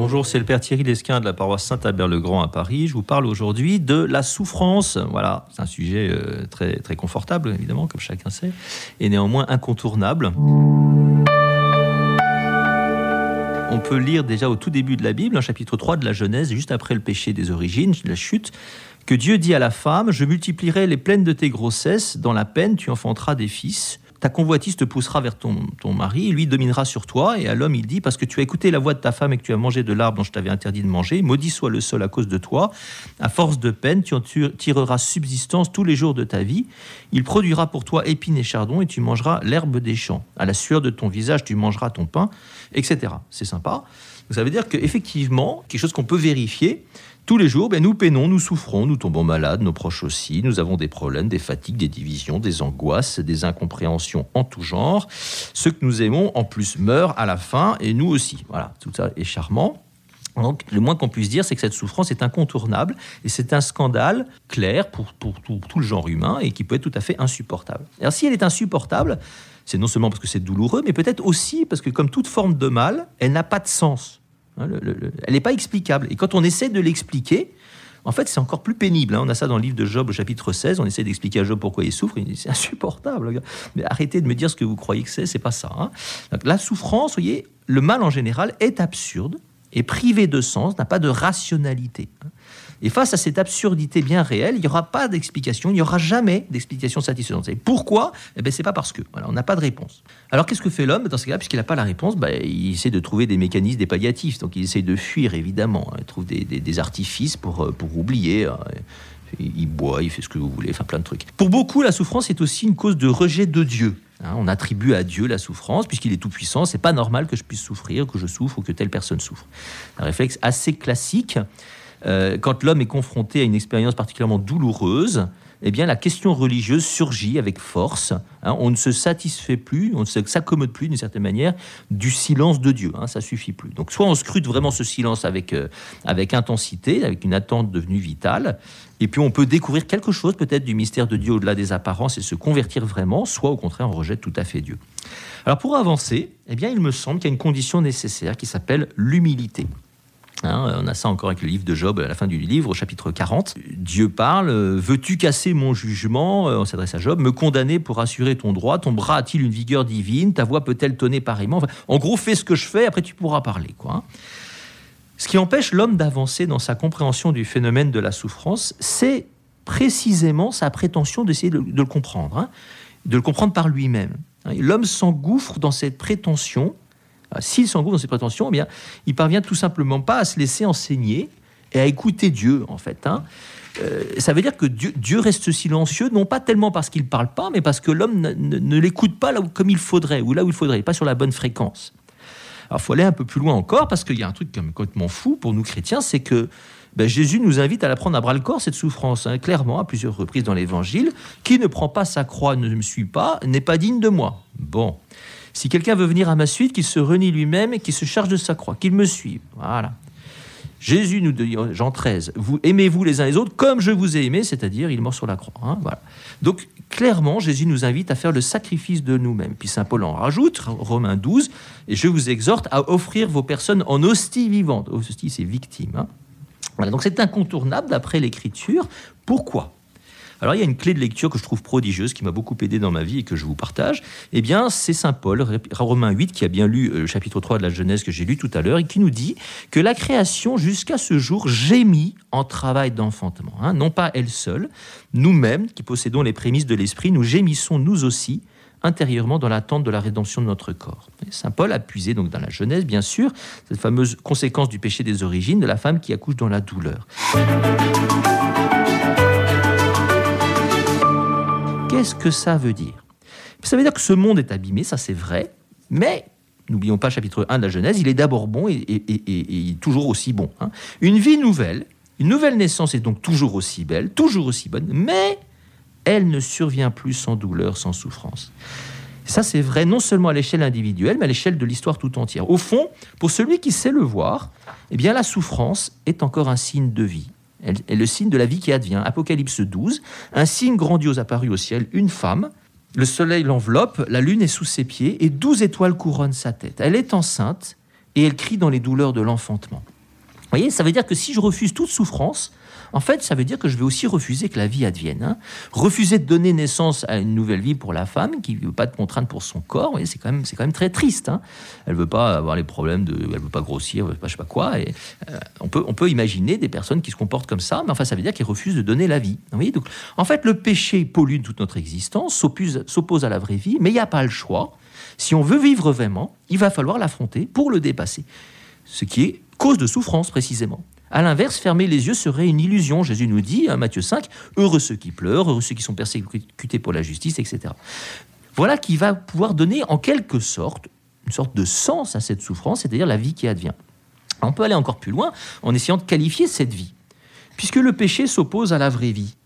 Bonjour, c'est le Père Thierry Lesquin de la paroisse Saint-Albert-le-Grand à Paris. Je vous parle aujourd'hui de la souffrance. Voilà, c'est un sujet euh, très, très confortable, évidemment, comme chacun sait, et néanmoins incontournable. On peut lire déjà au tout début de la Bible, un chapitre 3 de la Genèse, juste après le péché des origines, la chute, que Dieu dit à la femme, je multiplierai les plaines de tes grossesses, dans la peine tu enfanteras des fils ta convoitise te poussera vers ton, ton mari, lui dominera sur toi, et à l'homme il dit, parce que tu as écouté la voix de ta femme et que tu as mangé de l'arbre dont je t'avais interdit de manger, maudit soit le sol à cause de toi, à force de peine, tu en tireras subsistance tous les jours de ta vie, il produira pour toi épines et chardons, et tu mangeras l'herbe des champs, à la sueur de ton visage tu mangeras ton pain, etc. C'est sympa. Ça veut dire qu'effectivement, quelque chose qu'on peut vérifier, tous les jours, ben, nous peinons, nous souffrons, nous tombons malades, nos proches aussi, nous avons des problèmes, des fatigues, des divisions, des angoisses, des incompréhensions en tout genre. Ceux que nous aimons, en plus, meurent à la fin, et nous aussi. Voilà, tout ça est charmant. Donc, le moins qu'on puisse dire, c'est que cette souffrance est incontournable et c'est un scandale clair pour, pour tout, tout, le genre humain et qui peut être tout à fait insupportable. Alors, si elle est insupportable, c'est non seulement parce que c'est douloureux, mais peut-être aussi parce que, comme toute forme de mal, elle n'a pas de sens. Hein, elle n'est pas explicable. Et quand on essaie de l'expliquer, en fait, c'est encore plus pénible. Hein. On a ça dans le livre de Job au chapitre 16. On essaie d'expliquer à Job pourquoi il souffre. C'est insupportable. Mais arrêtez de me dire ce que vous croyez que c'est. C'est pas ça. Hein. la souffrance, vous voyez, le mal en général est absurde, est privé de sens, n'a pas de rationalité. Et face à cette absurdité bien réelle, il n'y aura pas d'explication, il n'y aura jamais d'explication satisfaisante. Et pourquoi? Eh bien, c'est pas parce que. Voilà, on n'a pas de réponse. Alors, qu'est-ce que fait l'homme dans ce cas-là? Puisqu'il n'a pas la réponse, ben, il essaie de trouver des mécanismes, des palliatifs. Donc, il essaie de fuir, évidemment. Il trouve des, artifices pour, euh, pour oublier. Hein. Il boit, il fait ce que vous voulez, enfin plein de trucs. Pour beaucoup, la souffrance est aussi une cause de rejet de Dieu. Hein. on attribue à Dieu la souffrance, puisqu'il est tout-puissant. C'est pas normal que je puisse souffrir, que je souffre ou que telle personne souffre. Un réflexe assez classique. Euh, quand l'homme est confronté à une expérience particulièrement douloureuse, eh bien, la question religieuse surgit avec force. Hein. on ne se satisfait plus, on ne s'accommode plus d'une certaine manière du silence de Dieu. Hein, ça suffit plus. Donc, soit on scrute vraiment ce silence avec, euh, avec intensité, avec une attente devenue vitale, et puis on peut découvrir quelque chose peut-être du mystère de Dieu au-delà des apparences et se convertir vraiment, soit au contraire on rejette tout à fait Dieu. Alors pour avancer, eh bien, il me semble qu'il y a une condition nécessaire qui s'appelle l'humilité. Hein, on a ça encore avec le livre de Job à la fin du livre, au chapitre 40. Dieu parle Veux-tu casser mon jugement? On s'adresse à Job. Me condamner pour assurer ton droit Ton bras a-t-il une vigueur divine? Ta voix peut-elle tonner pareillement? En gros, fais ce que je fais, après tu pourras parler. Quoi. Hein. Ce qui empêche l'homme d'avancer dans sa compréhension du phénomène de la souffrance, c'est précisément sa prétention d'essayer de, le comprendre, hein, de le comprendre par lui-même. L'homme s'engouffre dans cette prétention s'il s'engouffre dans ses prétentions, eh bien, il parvient tout simplement pas à se laisser enseigner et à écouter Dieu, en fait. Hein. Euh, ça veut dire que Dieu, reste silencieux, non pas tellement parce qu'il ne parle pas, mais parce que l'homme ne, l'écoute pas là où, comme il faudrait, ou là où il faudrait, pas sur la bonne fréquence. Alors, il faut aller un peu plus loin encore, parce qu'il y a un truc complètement fou pour nous chrétiens, c'est que ben, Jésus nous invite à la prendre à bras le corps, cette souffrance, hein, clairement, à plusieurs reprises dans l'Évangile. Qui ne prend pas sa croix, ne me suit pas, n'est pas digne de moi. Bon. Si quelqu'un veut venir à ma suite, qu'il se renie lui-même et qu'il se charge de sa croix, qu'il me suive. Voilà. Jésus nous dit, Jean 13, vous aimez-vous les uns les autres comme je vous ai aimé, c'est-à-dire il mort sur la croix. Hein, voilà. Donc clairement, Jésus nous invite à faire le sacrifice de nous-mêmes. Puis Saint Paul en rajoute, Romains 12, et je vous exhorte à offrir vos personnes en hostie vivante. Hostie, c'est victime. Hein. Voilà, donc c'est incontournable d'après l'Écriture. Pourquoi? Alors il y a une clé de lecture que je trouve prodigieuse, qui m'a beaucoup aidé dans ma vie et que je vous partage. Eh bien, c'est Saint Paul, Romains 8, qui a bien lu euh, le chapitre 3 de la Genèse que j'ai lu tout à l'heure, et qui nous dit que la création, jusqu'à ce jour, gémit en travail d'enfantement. Hein. non pas elle seule, nous-mêmes, qui possédons les prémices de l'esprit, nous gémissons nous aussi intérieurement dans l'attente de la rédemption de notre corps. Saint Paul a puisé donc dans la Genèse, bien sûr, cette fameuse conséquence du péché des origines de la femme qui accouche dans la douleur. Qu'est-ce que ça veut dire? Ça veut dire que ce monde est abîmé, ça c'est vrai, mais n'oublions pas chapitre 1 de la Genèse, il est d'abord bon et, toujours aussi bon. Hein. Une vie nouvelle, une nouvelle naissance est donc toujours aussi belle, toujours aussi bonne, mais elle ne survient plus sans douleur, sans souffrance. Ça, c'est vrai non seulement à l'échelle individuelle, mais à l'échelle de l'histoire tout entière. Au fond, pour celui qui sait le voir, eh bien, la souffrance est encore un signe de vie est le signe de la vie qui advient. Apocalypse 12, un signe grandiose apparu au ciel, une femme, le soleil l'enveloppe, la lune est sous ses pieds et douze étoiles couronnent sa tête. Elle est enceinte et elle crie dans les douleurs de l'enfantement. Vous voyez, ça veut dire que si je refuse toute souffrance, en fait, ça veut dire que je vais aussi refuser que la vie advienne. Hein. Refuser de donner naissance à une nouvelle vie pour la femme qui ne veut pas de contrainte pour son corps, c'est quand, même, quand même très triste. Hein. Elle ne veut pas avoir les problèmes de. Elle ne veut pas grossir, je ne sais pas quoi. Et, euh, on, peut, on peut imaginer des personnes qui se comportent comme ça, mais enfin, ça veut dire qu'elles refusent de donner la vie. Vous Donc, en fait, le péché pollue toute notre existence, s'oppose à la vraie vie, mais il n'y a pas le choix. Si on veut vivre vraiment, il va falloir l'affronter pour le dépasser. Ce qui est cause de souffrance précisément. À l'inverse, fermer les yeux serait une illusion. Jésus nous dit, à Matthieu 5, heureux ceux qui pleurent, heureux ceux qui sont persécutés pour la justice, etc. Voilà qui va pouvoir donner en quelque sorte une sorte de sens à cette souffrance, c'est-à-dire la vie qui advient. On peut aller encore plus loin en essayant de qualifier cette vie, puisque le péché s'oppose à la vraie vie.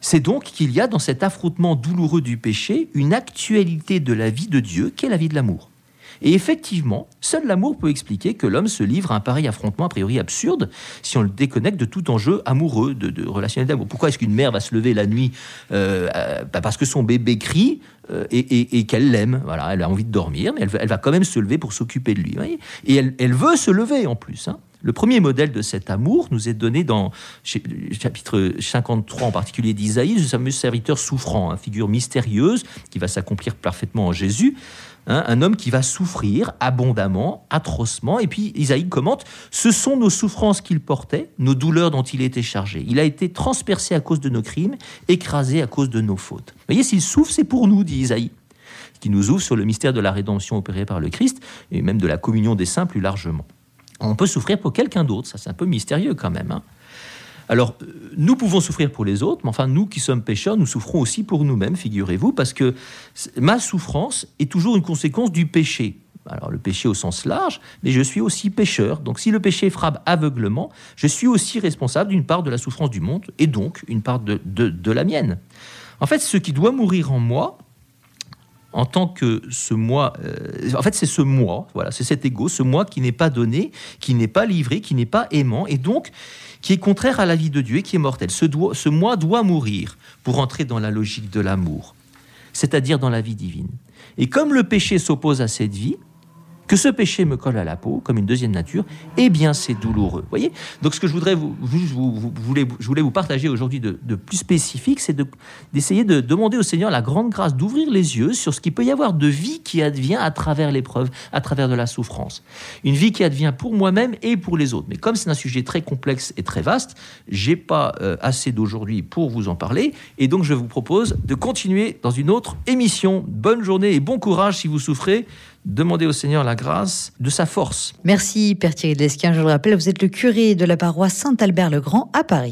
C'est donc qu'il y a dans cet affrontement douloureux du péché une actualité de la vie de Dieu, qui est la vie de l'amour. Et effectivement, seul l'amour peut expliquer que l'homme se livre à un pareil affrontement a priori absurde si on le déconnecte de tout enjeu amoureux, de, relationnel d'amour. Pourquoi est-ce qu'une mère va se lever la nuit euh, euh, bah Parce que son bébé crie euh, et, qu'elle l'aime. Voilà, elle a envie de dormir, mais elle, va quand même se lever pour s'occuper de lui. et elle, veut se lever en plus. Hein. Le premier modèle de cet amour nous est donné dans le chapitre 53 en particulier d'Isaïe, ce fameux serviteur souffrant, hein, figure mystérieuse qui va s'accomplir parfaitement en Jésus. Hein, un homme qui va souffrir abondamment, atrocement. Et puis Isaïe commente, ce sont nos souffrances qu'il portait, nos douleurs dont il était chargé. Il a été transpercé à cause de nos crimes, écrasé à cause de nos fautes. Vous voyez, s'il souffre, c'est pour nous, dit Isaïe, qui nous ouvre sur le mystère de la rédemption opérée par le Christ, et même de la communion des saints plus largement. On peut souffrir pour quelqu'un d'autre, ça c'est un peu mystérieux quand même. Hein. Alors, nous pouvons souffrir pour les autres, mais enfin, nous qui sommes pécheurs, nous souffrons aussi pour nous-mêmes, figurez-vous, parce que ma souffrance est toujours une conséquence du péché. Alors, le péché au sens large, mais je suis aussi pécheur. Donc, si le péché frappe aveuglement, je suis aussi responsable d'une part de la souffrance du monde, et donc une part de, la mienne. En fait, ce qui doit mourir en moi, en tant que ce moi, euh, en fait, c'est ce moi, voilà, c'est cet ego, ce moi qui n'est pas donné, qui n'est pas livré, qui n'est pas aimant, et donc qui est contraire à la vie de Dieu et qui est mortel. Ce, ce moi doit mourir pour entrer dans la logique de l'amour, c'est-à-dire dans la vie divine. Et comme le péché s'oppose à cette vie, que ce péché me colle à la peau comme une deuxième nature, eh bien c'est douloureux. Voyez? Donc ce que je voudrais vous, vous, voulez, je voulais vous partager aujourd'hui de, plus spécifique, c'est d'essayer de, demander au Seigneur la grande grâce d'ouvrir les yeux sur ce qu'il peut y avoir de vie qui advient à travers l'épreuve, à travers de la souffrance. Une vie qui advient pour moi-même et pour les autres. Mais comme c'est un sujet très complexe et très vaste, j'ai pas euh, assez d'aujourd'hui pour vous en parler, et donc je vous propose de continuer dans une autre émission. Bonne journée et bon courage si vous souffrez. Demandez au Seigneur la grâce de sa force. Merci Père Thierry Lesquin. Je le rappelle, vous êtes le curé de la paroisse Saint-Albert-le-Grand à Paris.